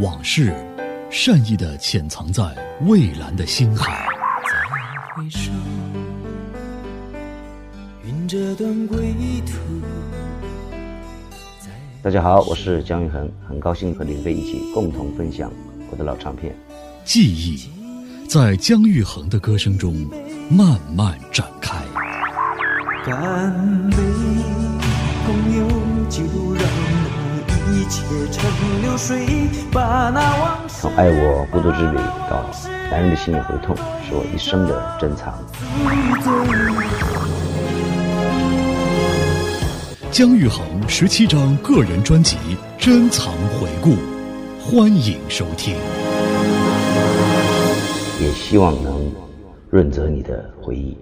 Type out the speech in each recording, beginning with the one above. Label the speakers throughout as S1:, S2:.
S1: 往事，善意的潜藏在蔚蓝的星海。
S2: 再回首，云这段归途。
S3: 大家好，我是姜育恒，很高兴和林飞一起共同分享我的老唱片。
S1: 记忆，在姜育恒的歌声中慢慢展开。
S2: 干杯，朋友，就让那一切成流水，把那往事
S3: 从爱我孤独之旅到男人的心也会痛，是我一生的珍藏。
S1: 姜育恒十七张个人专辑珍藏回顾，欢迎收听。
S3: 也希望能润泽你的回忆。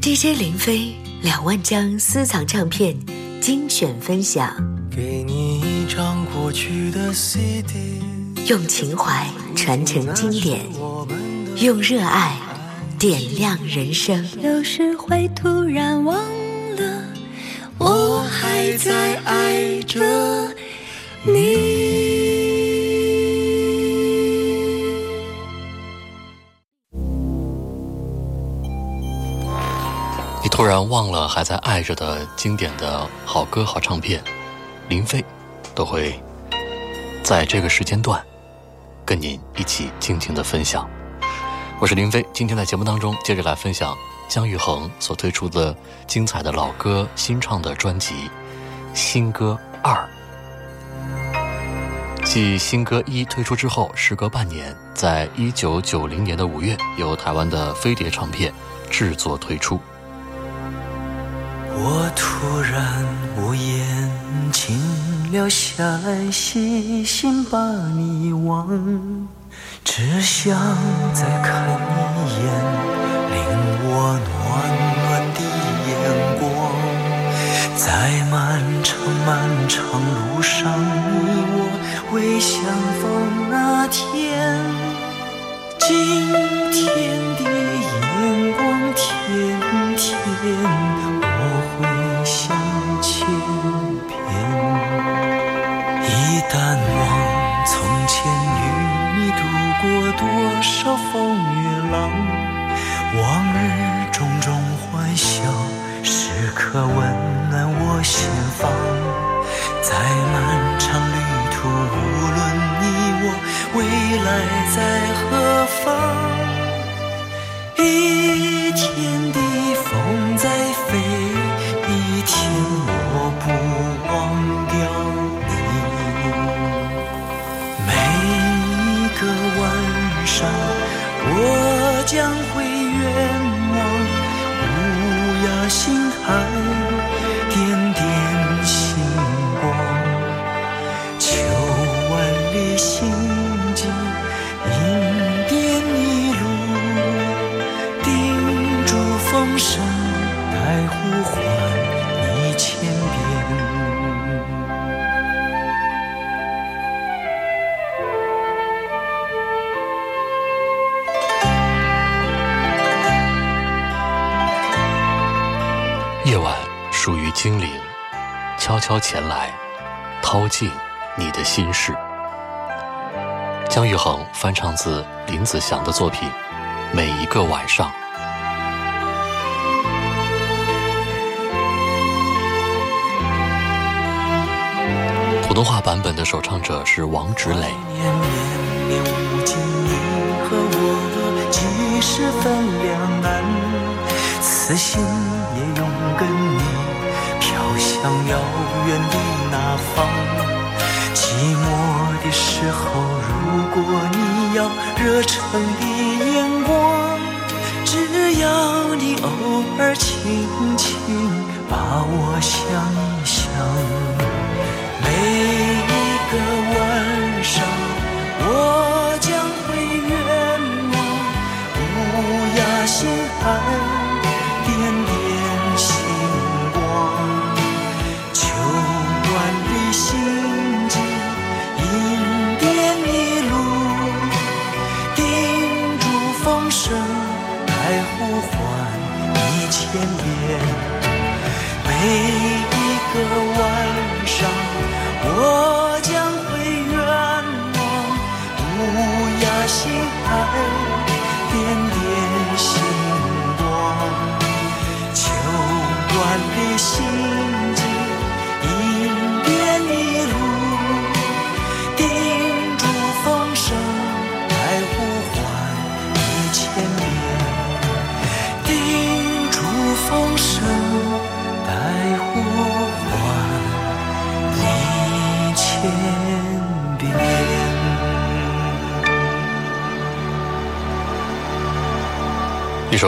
S4: DJ 林飞两万张私藏唱片精选分享，
S2: 给你一张过去的 CD，
S4: 用情怀传承经典，用热爱点亮人生。
S5: 有时会突然忘了，我还在爱着你。
S6: 你突然忘了还在爱着的经典的好歌好唱片，林飞都会在这个时间段跟您一起静静的分享。我是林飞，今天在节目当中接着来分享姜育恒所推出的精彩的老歌新唱的专辑《新歌二》。继新歌一推出之后，时隔半年，在一九九零年的五月，由台湾的飞碟唱片制作推出。
S2: 我突然无言，静了下来，细心把你忘，只想再看一眼，令我暖暖的眼光。在漫长漫长路上，你我未相逢那天，今天的眼光甜甜。温暖我心房。在漫长旅途，无论你我未来在何方，一天的风在飞，一天我不忘掉你。每一个晚上，我将会远望乌鸦星海，
S6: 心事。姜育恒翻唱自林子祥的作品《每一个晚上》。普通话版本的首唱者是王芷磊。
S2: 年绵绵无尽，你和我几十分两难，此心也永跟你飘向遥远的那方。的时候，如果你要热诚的眼光，只要你偶尔轻轻把我想一想。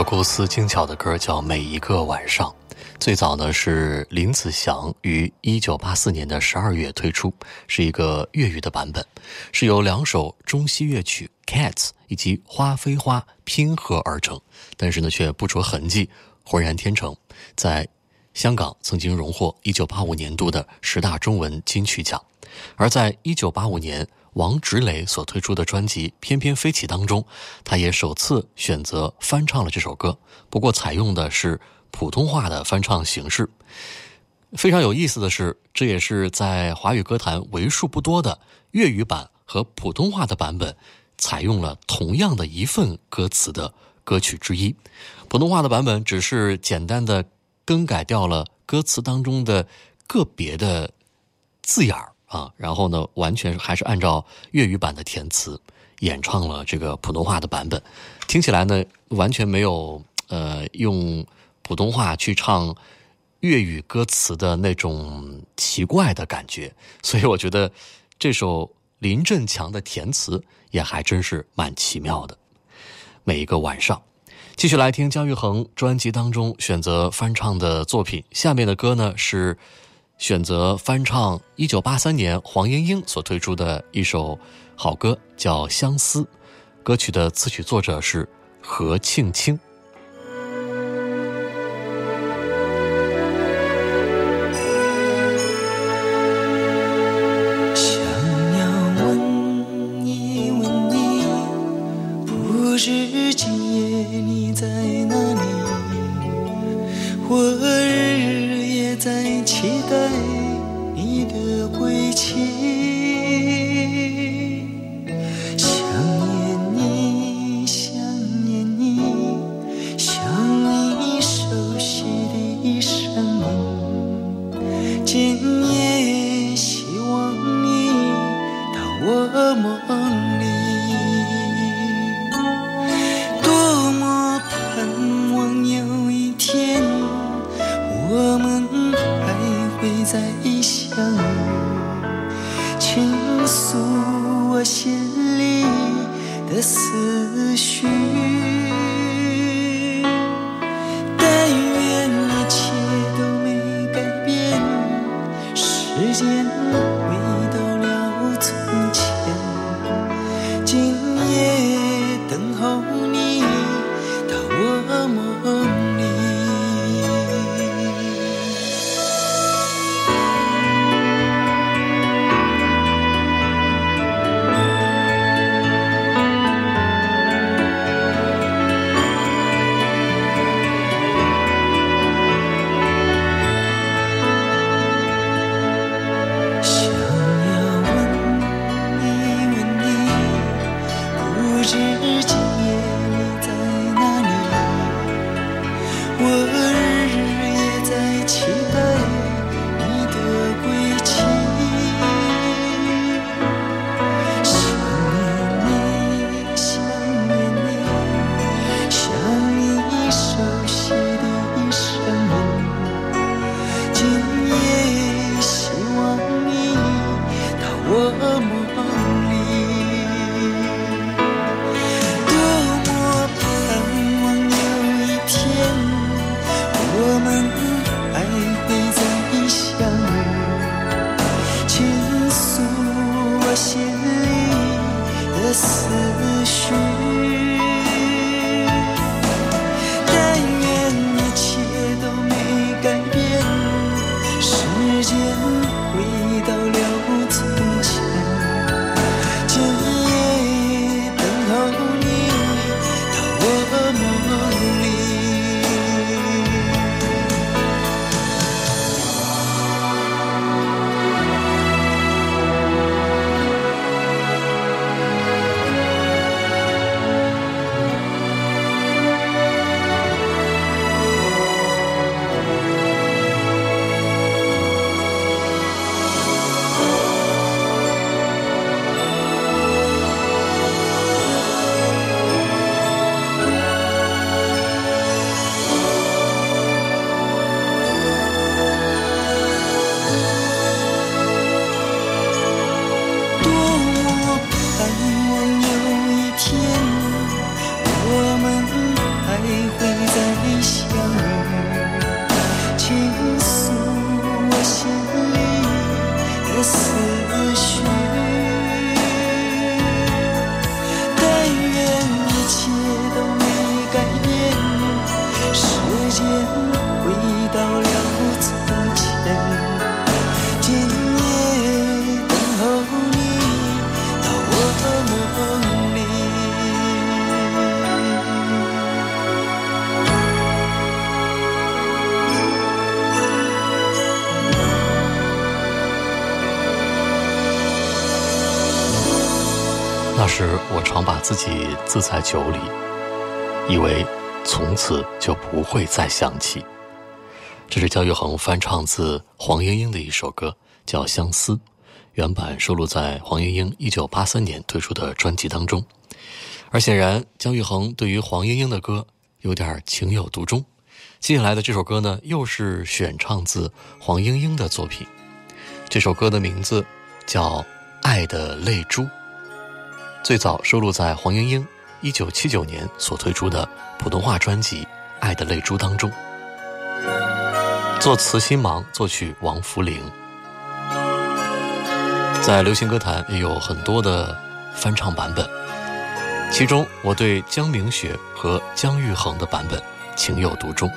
S2: 首构思精巧的歌叫《每一个晚上》，最早呢是林子祥于一九八四年的十二月推出，是一个粤语的版本，是由两首中西乐曲《Cats》以及《花非花》拼合而成，但是呢却不着痕迹，浑然天成，在香港曾经荣获一九八五年度的十大中文金曲奖，而在一九八五年。王芷磊所推出的专辑《翩翩飞起》当中，他也首次选择翻唱了这首歌，不过采用的是普通话的翻唱形式。非常有意思的是，这也是在华语歌坛为数不多的粤语版和普通话的版本采用了同样的一份歌词的歌曲之一。普通话的版本只是简单的更改掉了歌词当中的个别的字眼儿。啊，然后呢，完全还是按照粤语版的填词演唱了这个普通话的版本，听起来呢，完全没有呃用普通话去唱粤语歌词的那种奇怪的感觉，所以我觉得这首林振强的填词也还真是蛮奇妙的。每一个晚上，继续来听姜育恒专辑当中选择翻唱的作品，下面的歌呢是。选择翻唱一九八三年黄莺莺所推出的一首好歌，叫《相思》，歌曲的词曲作者是何庆清。
S6: 常把自己自在酒里，以为从此就不会再想起。这是姜育恒翻唱自黄莺莺的一首歌，叫《相思》，原版收录在黄莺莺1983年推出的专辑当中。而显然，姜育恒对于黄莺莺的歌有点情有独钟。接下来的这首歌呢，又是选唱自黄莺莺的作品。这首歌的名字叫《爱的泪珠》，最早收录在黄莺莺1979年所推出的普通话专辑《爱的泪珠》当中。作词新芒，作曲王福龄。在流行歌坛也有很多的翻唱版本，其中我对江明雪和姜育恒的版本情有独钟。
S2: 昨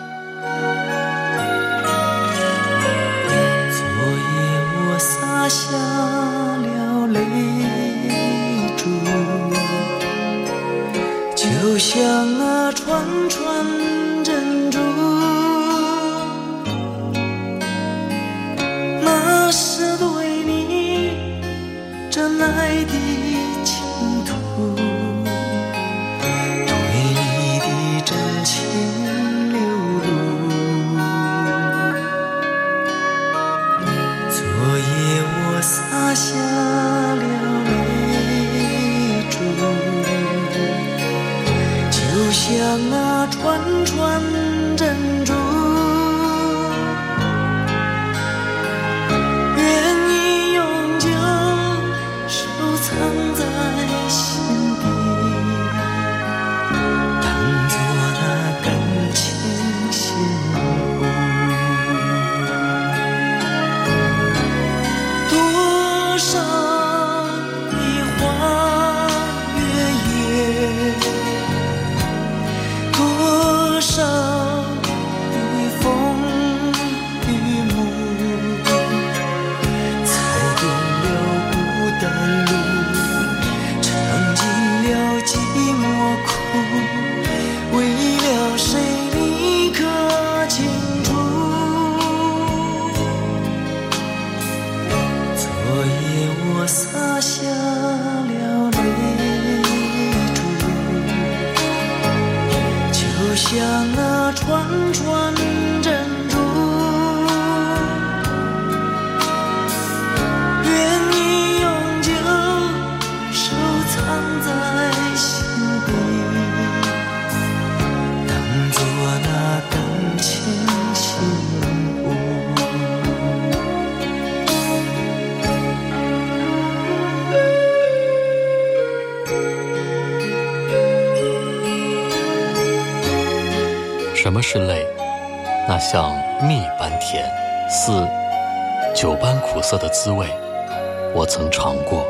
S2: 夜我洒下了泪就像那串串珍珠。那是对你真爱的
S6: 是泪？那像蜜般甜，似酒般苦涩的滋味，我曾尝过。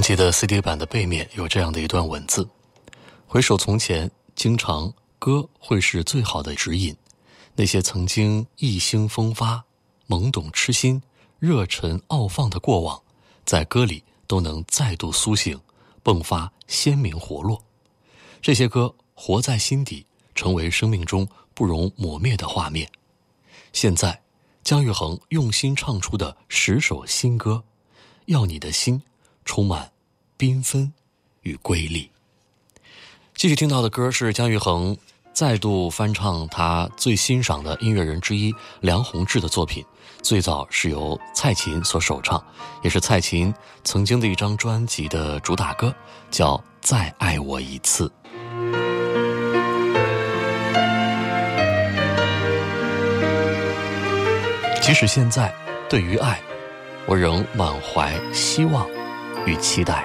S6: 专辑的 CD 版的背面有这样的一段文字：回首从前，经常歌会是最好的指引。那些曾经意兴风发、懵懂痴心、热忱傲放的过往，在歌里都能再度苏醒，迸发鲜明活络。这些歌活在心底，成为生命中不容磨灭的画面。现在，姜育恒用心唱出的十首新歌，要你的心充满缤纷与瑰丽。继续听到的歌是姜育恒再度翻唱他最欣赏的音乐人之一梁鸿志的作品，最早是由蔡琴所首唱，也是蔡琴曾经的一张专辑的主打歌，叫《再爱我一次》。即使现在，对于爱，我仍满怀希望与期待。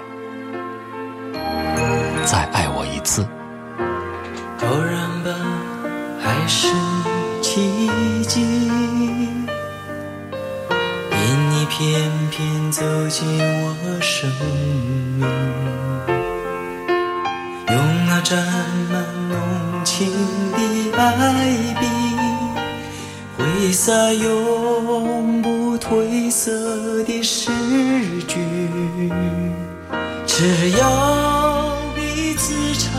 S6: 再爱我一次，
S2: 偶然吧，还是奇迹？因你偏偏走进我生命，用那沾满浓情的爱笔，挥洒永不褪色的诗句。只要彼。此长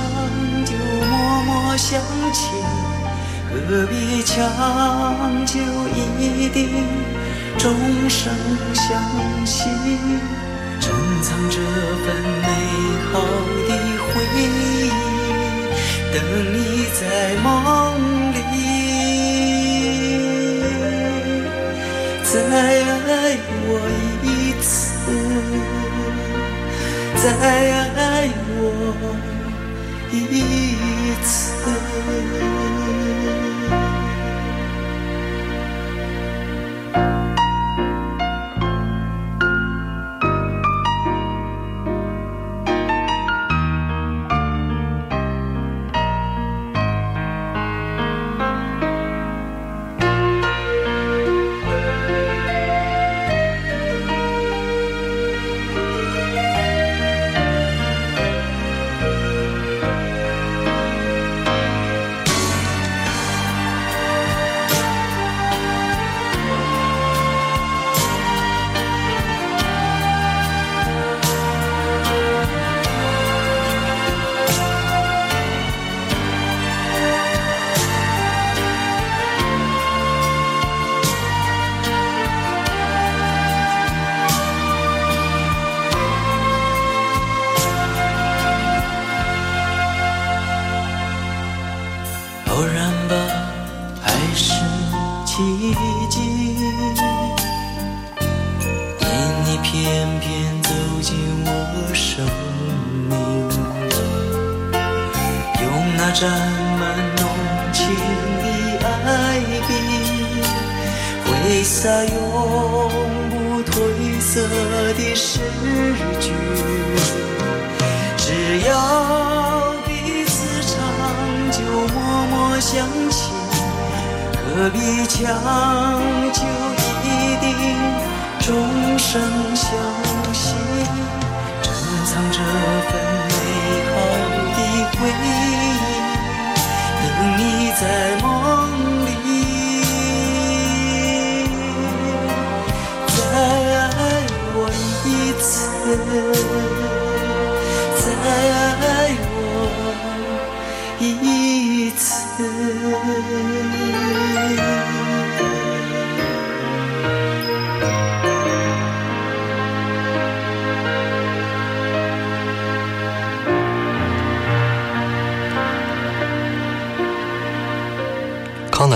S2: 久默默相亲，何必强求一定终生相惜？珍藏这份美好的回忆，等你在梦里再爱我一次，再爱我。一次。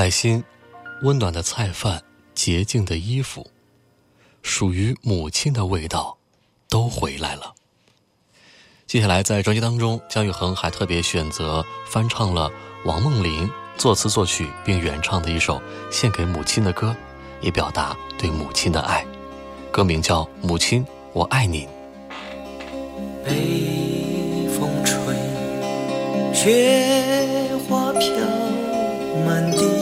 S6: 爱心，温暖的菜饭，洁净的衣服，属于母亲的味道，都回来了。接下来，在专辑当中，姜育恒还特别选择翻唱了王梦玲作词作曲并原唱的一首献给母亲的歌，以表达对母亲的爱。歌名叫《母亲，我爱你》。
S2: 北风吹，雪花飘满地，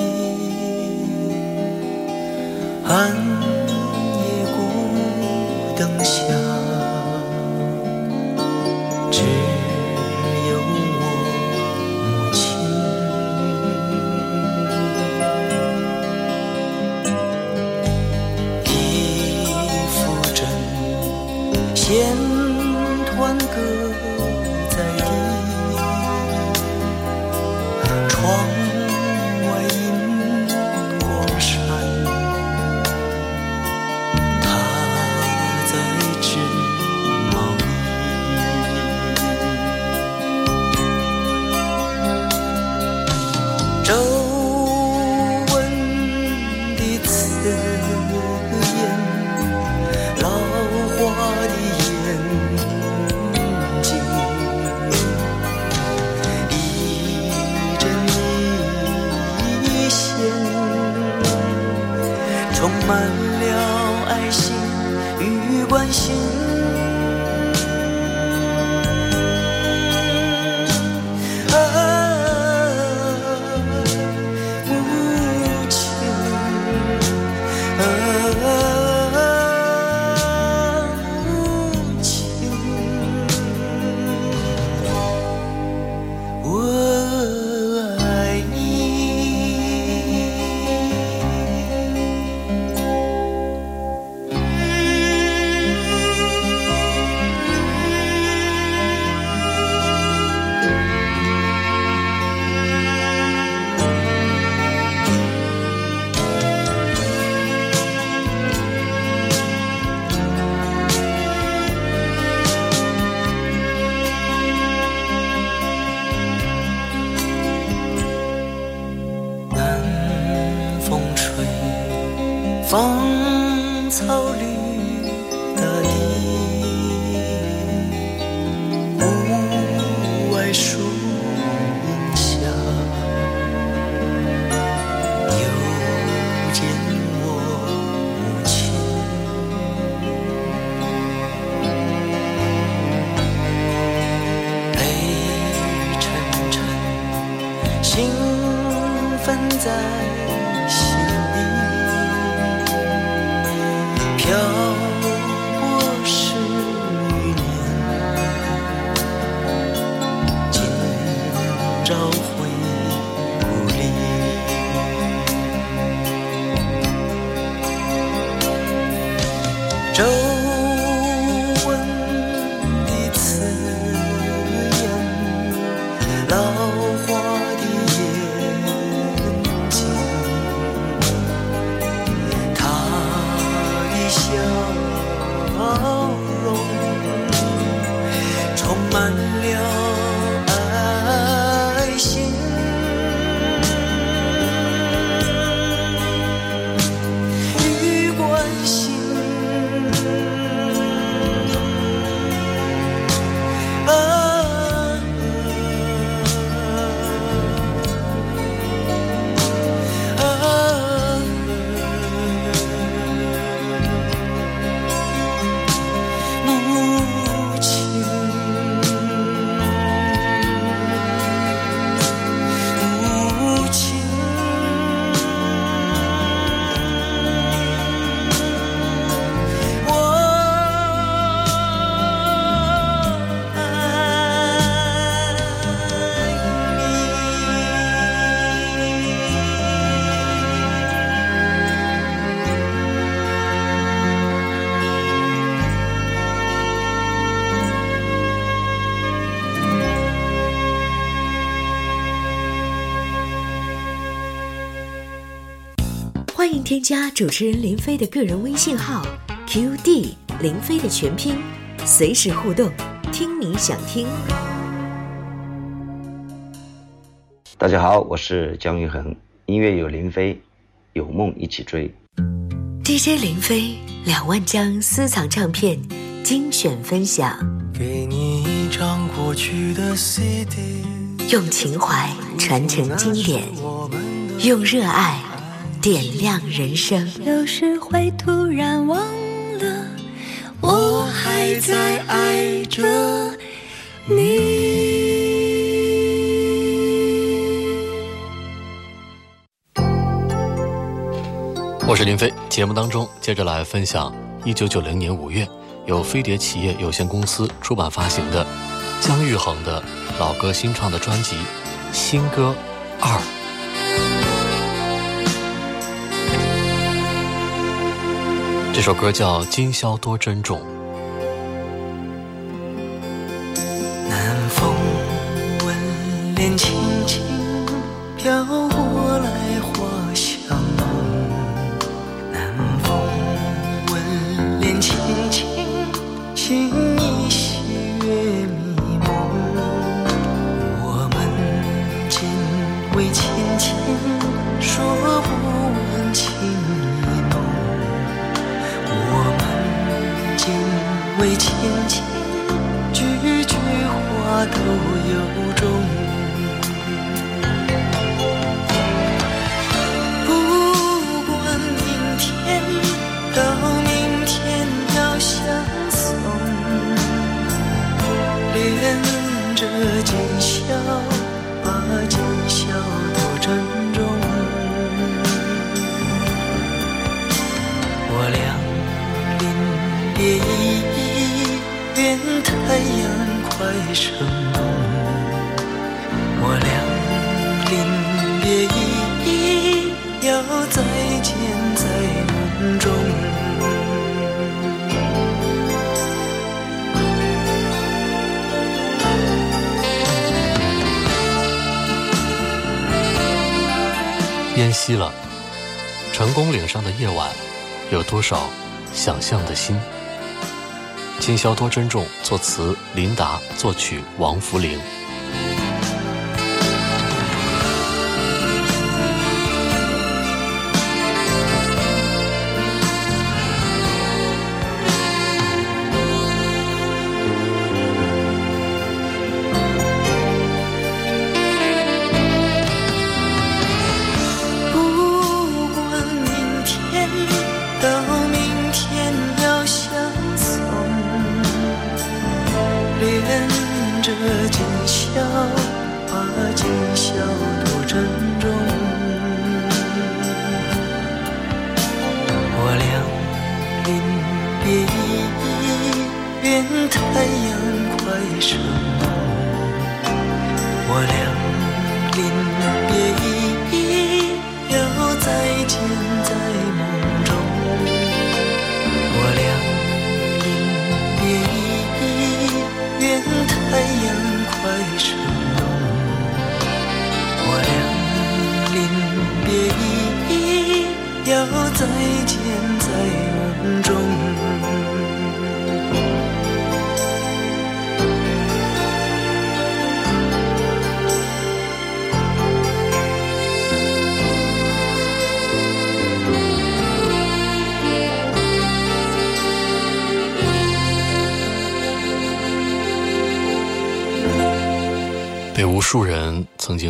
S2: 寒夜孤灯下只有我母亲。一幅针线欢迎添加主持人林飞的个人微信号 QD 林飞的全拼，随时互动，听你想听。
S3: 大家好，我是姜育恒，音乐有林飞，有梦一起追。
S2: DJ 林飞两万张私藏唱片精选分享，
S4: 给你一张过去的 CD，
S2: 用情怀传承经典，用热爱。点亮人生，
S5: 有时会突然忘了，我还在爱着你。
S6: 我是林飞，节目当中接着来分享一九九零年五月由飞碟企业有限公司出版发行的姜育恒的老歌新唱的专辑《新歌二》。这首歌叫今宵多珍重。
S2: 南风吻脸轻轻飘今宵多珍重，
S6: 作词林达，作曲王福龄。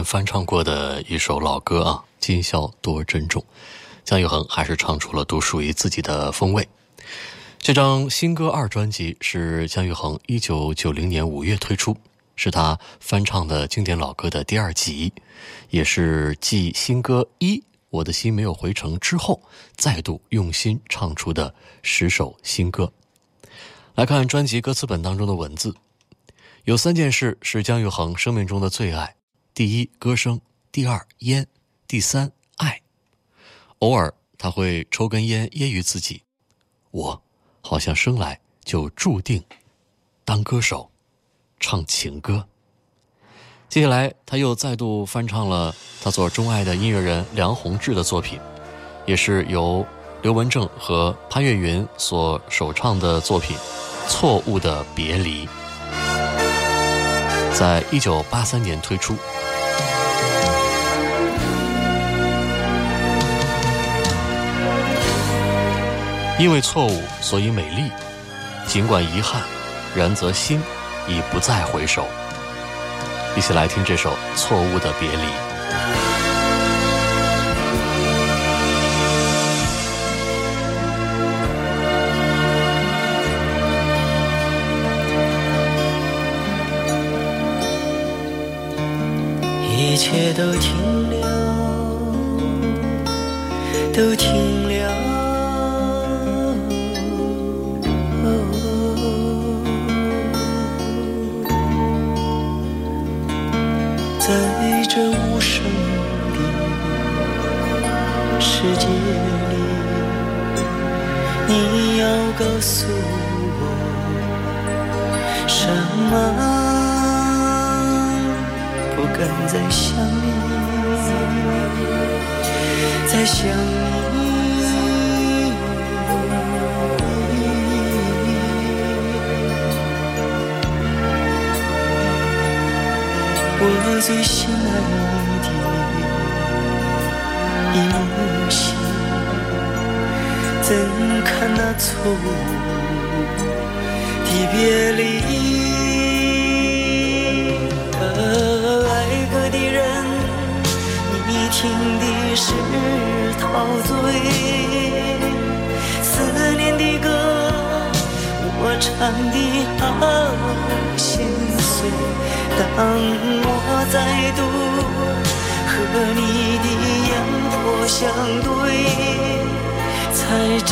S6: 翻唱过的一首老歌啊，《今宵多珍重》，姜育恒还是唱出了独属于自己的风味。这张新歌二专辑是姜育恒一九九零年五月推出，是他翻唱的经典老歌的第二集，也是继新歌一《我的心没有回城》之后，再度用心唱出的十首新歌。来看专辑歌词本当中的文字。有三件事是姜育恒生命中的最爱：第一，歌声；第二，烟；第三，爱。偶尔他会抽根烟揶揄自己：“我好像生来就注定当歌手，唱情歌。”接下来他又再度翻唱了他所钟爱的音乐人梁宏志的作品，也是由刘文正和潘越云所首唱的作品《错误的别离》。在一九八三年推出。因为错误，所以美丽。尽管遗憾，然则心已不再回首。一起来听这首《错误的别离》。
S2: 一切都停留，都停留。这无声的世界里，你要告诉我什么？不敢再想你，再想你。我最心爱的一幕戏，怎堪那错误的别离？爱过的人，你听的是陶醉；思念的歌，我唱的好心碎。当我再度和你的眼波相对，才知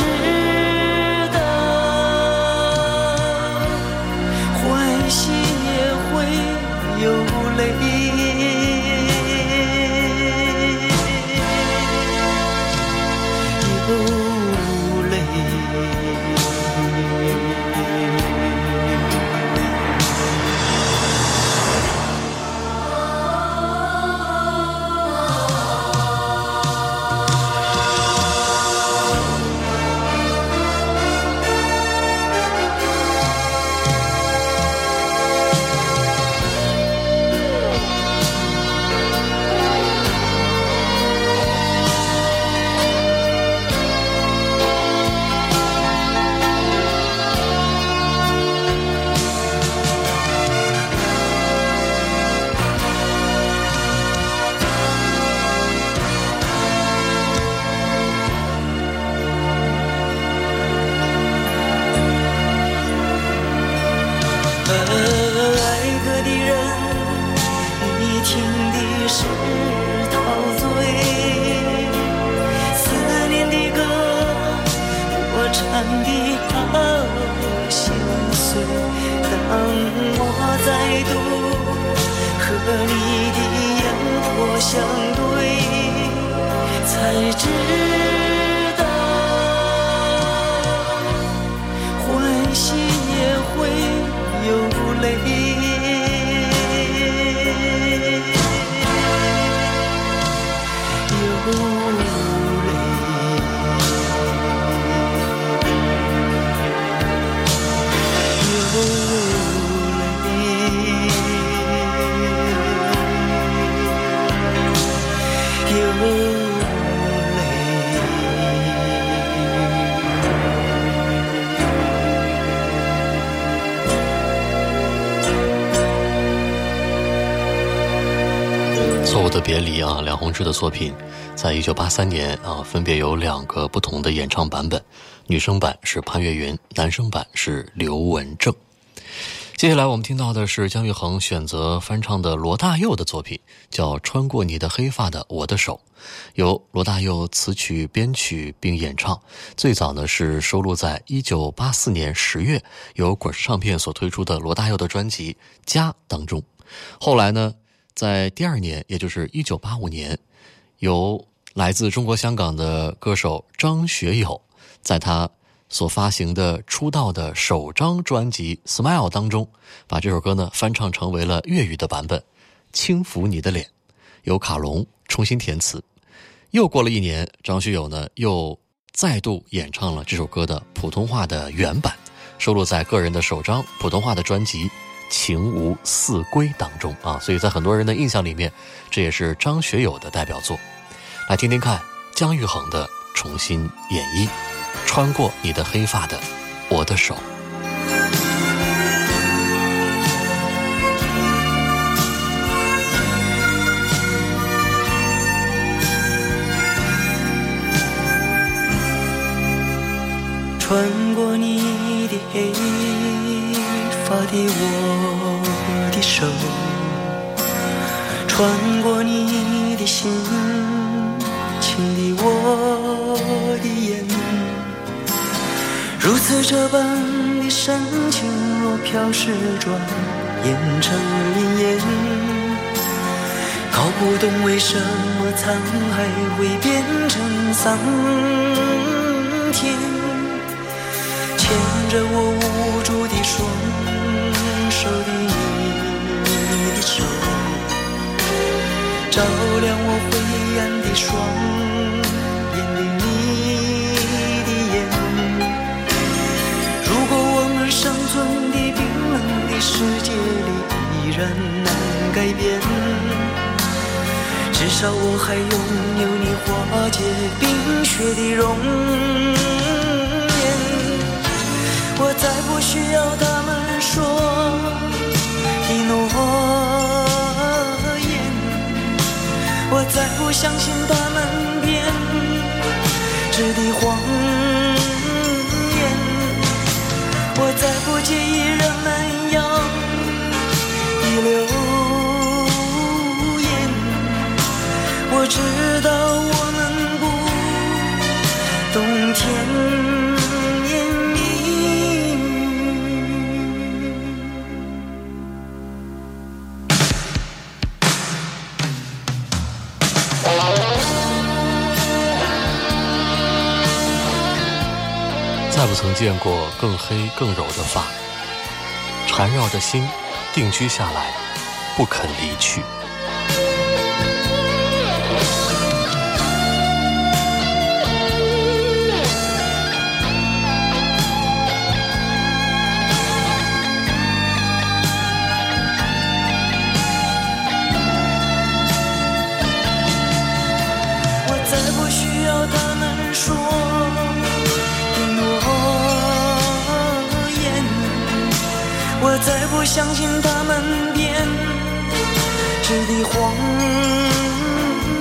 S6: 错误的别离啊，梁鸿志的作品，在一九八三年啊，分别有两个不同的演唱版本，女生版是潘越云，男生版是刘文正。接下来我们听到的是姜育恒选择翻唱的罗大佑的作品，叫《穿过你的黑发的我的手》，由罗大佑词曲编曲并演唱。最早呢是收录在一九八四年十月由滚石唱片所推出的罗大佑的专辑《家》当中，后来呢。在第二年，也就是一九八五年，由来自中国香港的歌手张学友，在他所发行的出道的首张专辑《Smile》当中，把这首歌呢翻唱成为了粤语的版本，《轻抚你的脸》，由卡龙重新填词。又过了一年，张学友呢又再度演唱了这首歌的普通话的原版，收录在个人的首张普通话的专辑。情无四归当中啊，所以在很多人的印象里面，这也是张学友的代表作。来听听看姜育恒的重新演绎，《穿过你的黑发的我的手》。
S2: 穿过你的黑发的我的手，穿过你的心，亲的我的眼，如此这般的深情，若飘逝转眼成云烟，搞不懂为什么沧海会变成桑田。牵着我无助的双手的你的手，照亮我灰暗的双世界里依然难改变，至少我还拥有你化解冰雪的容颜。我再不需要他们说的诺言我再不相信他们编织的谎言，我再不介意人们流言，我知道我们不懂甜。
S6: 再不曾见过更黑更柔的发，缠绕着心，定居下来，不肯离去。
S2: 我再不相信他们编织的谎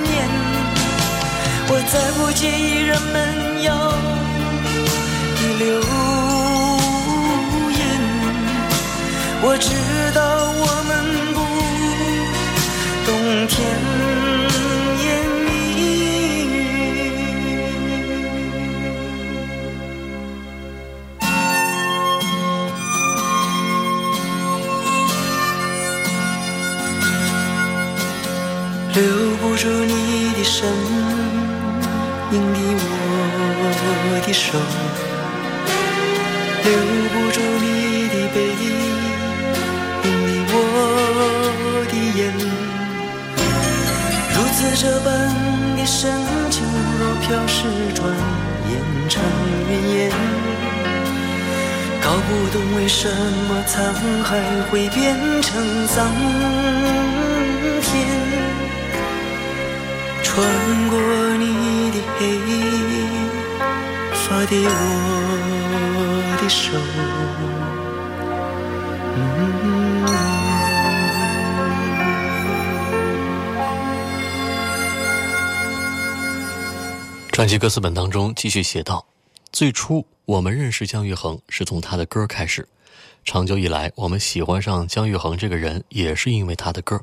S2: 言，我再不介意人们要的流言，我知道我们不懂天。住你的身影的我的手，留不住你的背影你我的眼，如此这般的深情，若飘逝，转眼成云烟。搞不懂为什么沧海会变成桑田。穿过你的黑发的我的手。
S6: 专辑歌词本当中继续写道：“最初我们认识姜育恒是从他的歌开始，长久以来我们喜欢上姜育恒这个人也是因为他的歌。”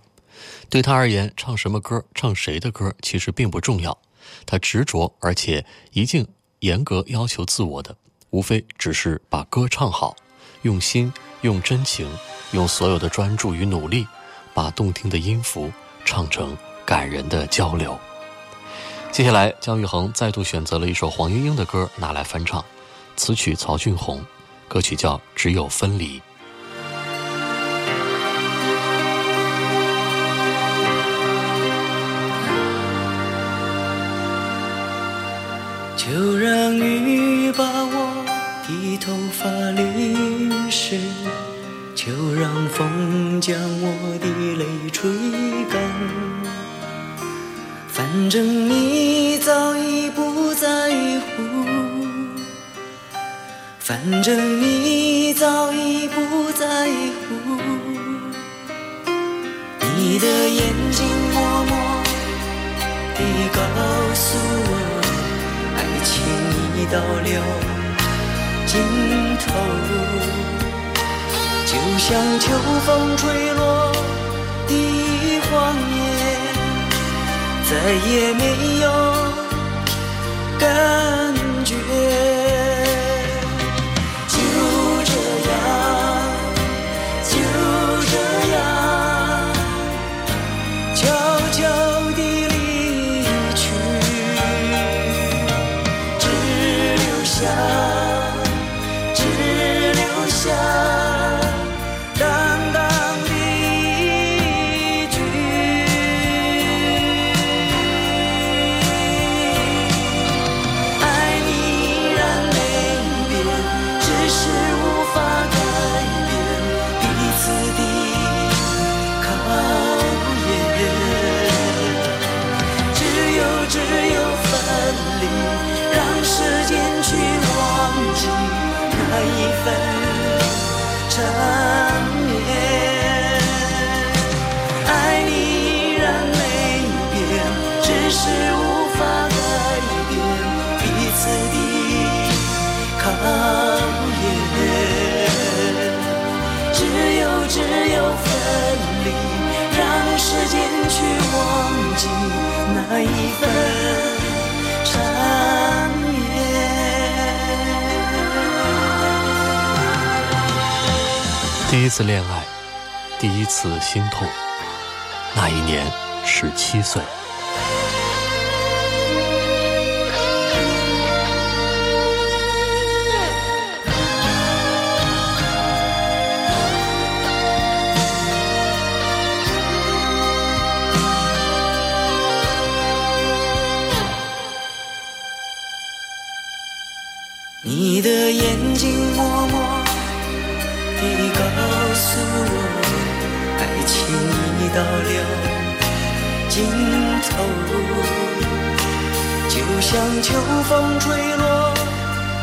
S6: 对他而言，唱什么歌、唱谁的歌，其实并不重要。他执着而且一定严格要求自我的，无非只是把歌唱好，用心、用真情、用所有的专注与努力，把动听的音符唱成感人的交流。接下来，姜育恒再度选择了一首黄莺莺的歌拿来翻唱，词曲曹俊宏，歌曲叫《只有分离》。
S2: 让雨把我的头发淋湿，就让风将我的泪吹干。反正你早已不在乎，反正你早已不在乎。你的眼睛默默地告诉我。情已到了尽头，就像秋风吹落的黄叶，再也没有感觉。长验。只有只有分离，让时间去忘记那一份。
S6: 第一次恋爱，第一次心痛，那一年十七岁。
S2: 诉我，爱情已到了尽头，就像秋风吹落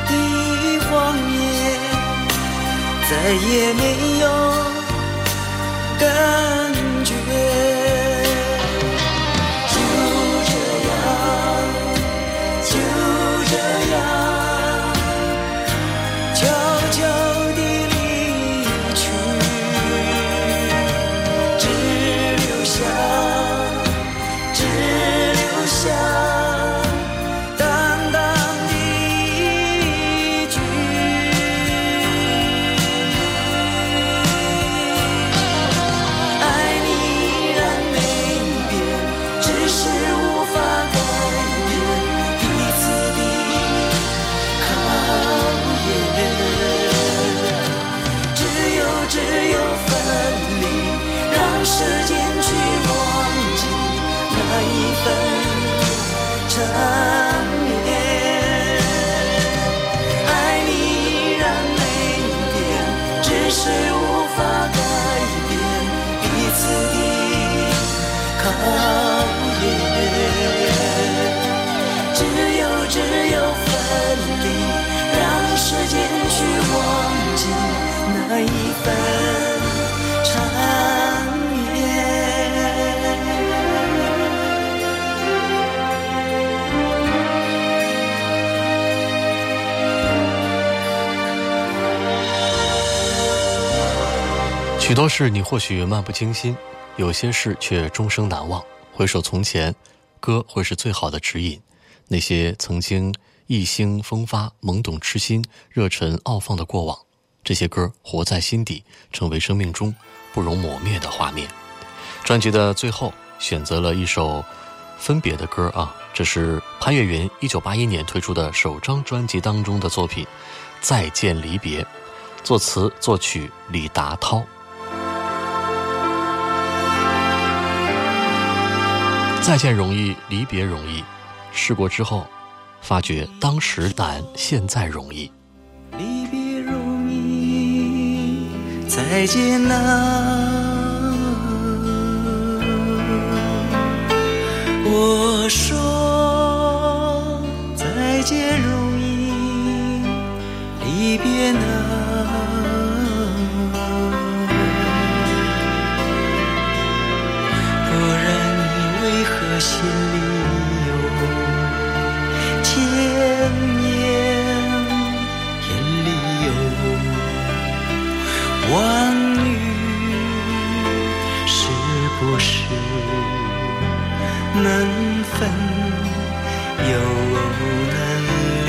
S2: 的黄叶，再也没有。感
S6: 事你或许漫不经心，有些事却终生难忘。回首从前，歌会是最好的指引。那些曾经意兴风发、懵懂痴心、热忱傲放的过往，这些歌活在心底，成为生命中不容磨灭的画面。专辑的最后选择了一首分别的歌啊，这是潘越云一九八一年推出的首张专辑当中的作品《再见离别》，作词作曲李达涛。再见容易，离别容易。试过之后，发觉当时难，现在容易。
S2: 离别容易，再见难。我说再见容易，离别难。心里有千言？眼里有万语，是不是能分又能离？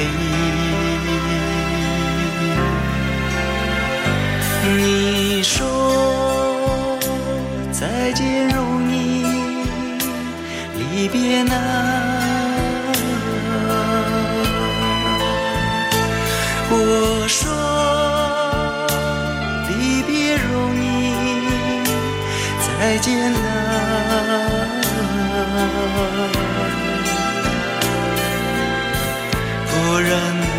S2: 你说再见容易，离别难。我说离别容易，再见难。不然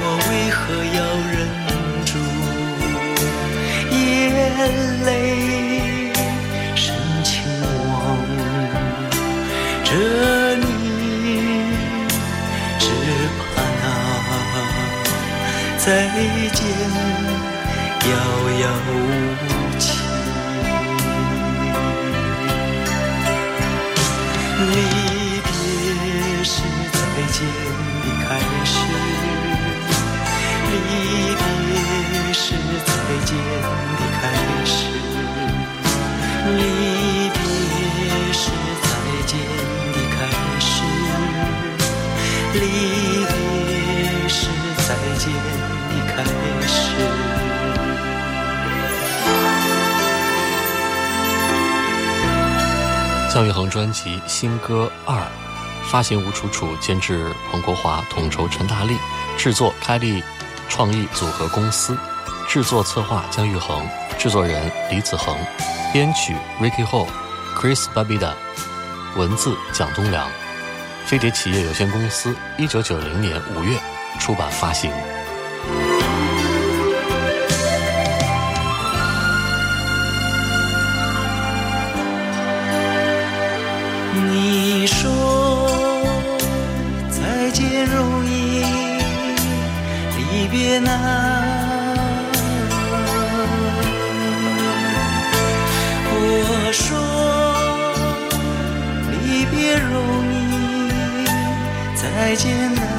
S2: 我为何要忍住眼泪，再见遥遥无期。离别是再见的开始，离别是再见的开始，离
S6: 姜育恒专辑《新歌二》，发行吴楚楚，监制彭国华，统筹陈大力，制作开立创意组合公司，制作策划姜育恒，制作人李子恒，编曲 Ricky Ho，Chris Babida，文字蒋东良，飞碟企业有限公司，一九九零年五月出版发行。
S2: 难。我说离别容易，再见难。